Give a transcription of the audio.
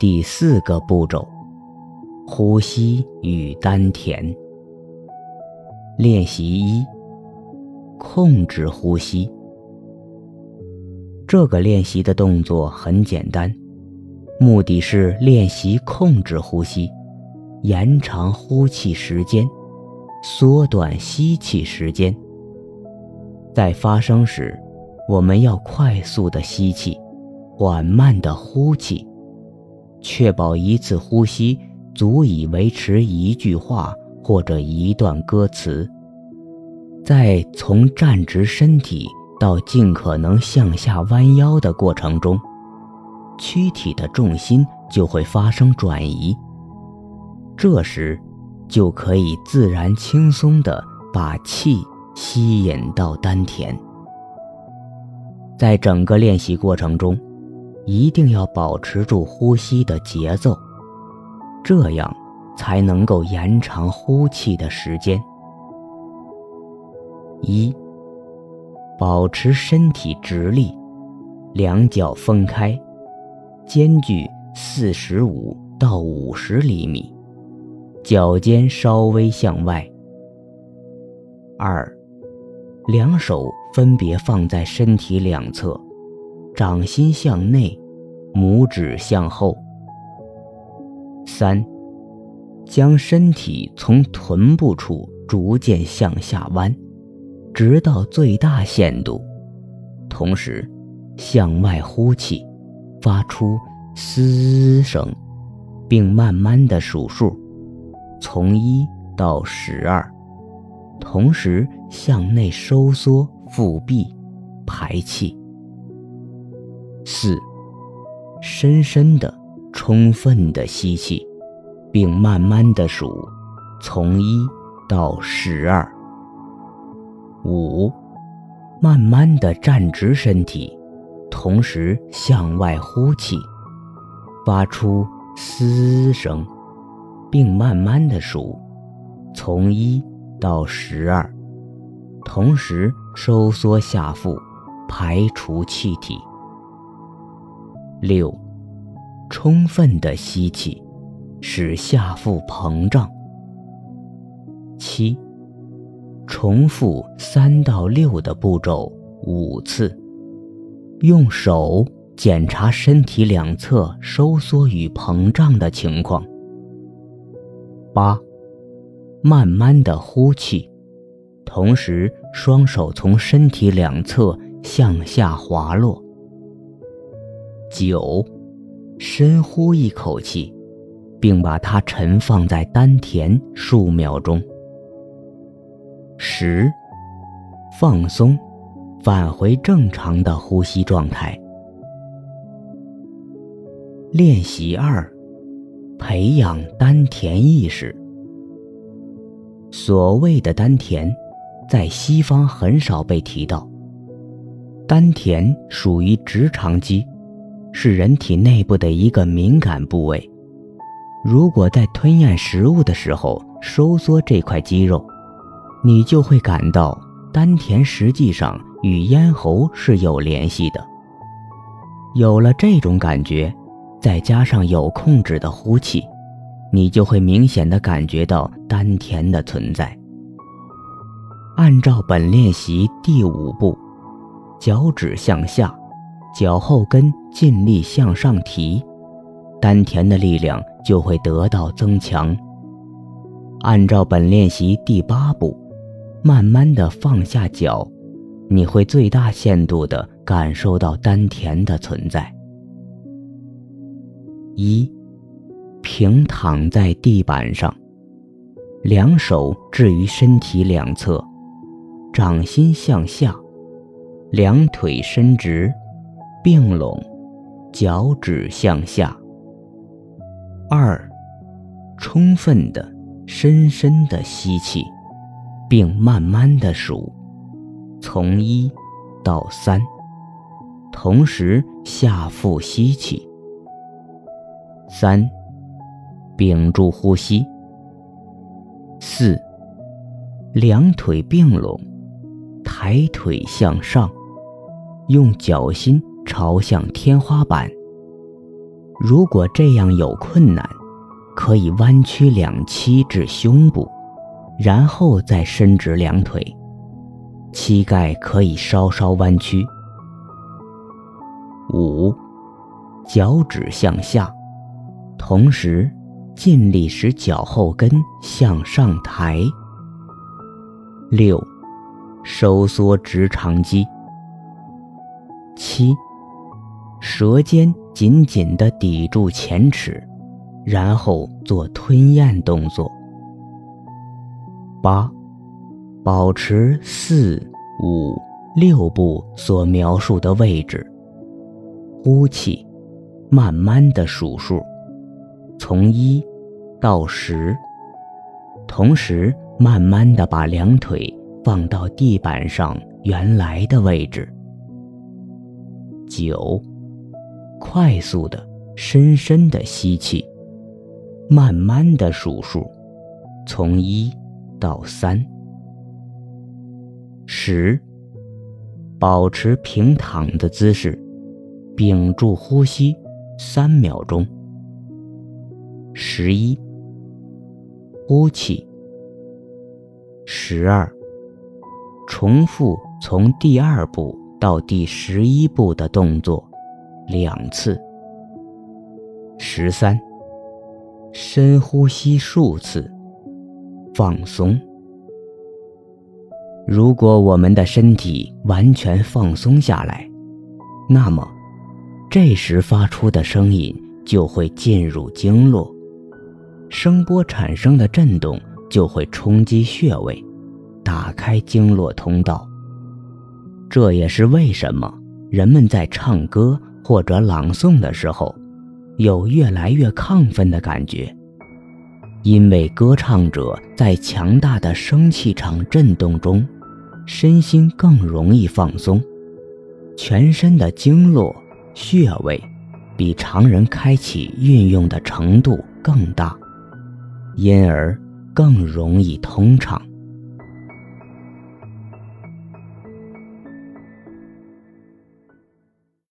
第四个步骤：呼吸与丹田。练习一：控制呼吸。这个练习的动作很简单，目的是练习控制呼吸，延长呼气时间，缩短吸气时间。在发声时，我们要快速的吸气，缓慢的呼气，确保一次呼吸足以维持一句话或者一段歌词。在从站直身体到尽可能向下弯腰的过程中，躯体的重心就会发生转移。这时，就可以自然轻松地把气吸引到丹田。在整个练习过程中，一定要保持住呼吸的节奏，这样才能够延长呼气的时间。一，保持身体直立，两脚分开，间距四十五到五十厘米，脚尖稍微向外。二，两手。分别放在身体两侧，掌心向内，拇指向后。三，将身体从臀部处逐渐向下弯，直到最大限度，同时向外呼气，发出“嘶”声，并慢慢的数数，从一到十二，同时向内收缩。腹壁，排气。四，深深的、充分的吸气，并慢慢的数，从一到十二。五，慢慢的站直身体，同时向外呼气，发出“嘶”声，并慢慢的数，从一到十二。同时收缩下腹，排除气体。六，充分的吸气，使下腹膨胀。七，重复三到六的步骤五次，用手检查身体两侧收缩与膨胀的情况。八，慢慢的呼气。同时，双手从身体两侧向下滑落。九，深呼一口气，并把它沉放在丹田数秒钟。十，放松，返回正常的呼吸状态。练习二，培养丹田意识。所谓的丹田。在西方很少被提到。丹田属于直肠肌，是人体内部的一个敏感部位。如果在吞咽食物的时候收缩这块肌肉，你就会感到丹田实际上与咽喉是有联系的。有了这种感觉，再加上有控制的呼气，你就会明显的感觉到丹田的存在。按照本练习第五步，脚趾向下，脚后跟尽力向上提，丹田的力量就会得到增强。按照本练习第八步，慢慢的放下脚，你会最大限度的感受到丹田的存在。一，平躺在地板上，两手置于身体两侧。掌心向下，两腿伸直，并拢，脚趾向下。二，充分的、深深的吸气，并慢慢的数，从一到三，同时下腹吸气。三，屏住呼吸。四，两腿并拢。抬腿向上，用脚心朝向天花板。如果这样有困难，可以弯曲两膝至胸部，然后再伸直两腿，膝盖可以稍稍弯曲。五，脚趾向下，同时尽力使脚后跟向上抬。六，收缩直肠肌。七，舌尖紧紧地抵住前齿。然后做吞咽动作。八，保持四、五、六步所描述的位置。呼气，慢慢的数数，从一到十，同时慢慢的把两腿放到地板上原来的位置。九，快速的、深深的吸气。慢慢的数数，从一到三。十，保持平躺的姿势，屏住呼吸三秒钟。十一，呼气。十二，重复从第二步到第十一步的动作两次。十三。深呼吸数次，放松。如果我们的身体完全放松下来，那么这时发出的声音就会进入经络，声波产生的震动就会冲击穴位，打开经络通道。这也是为什么人们在唱歌或者朗诵的时候。有越来越亢奋的感觉，因为歌唱者在强大的声气场震动中，身心更容易放松，全身的经络穴位比常人开启运用的程度更大，因而更容易通畅。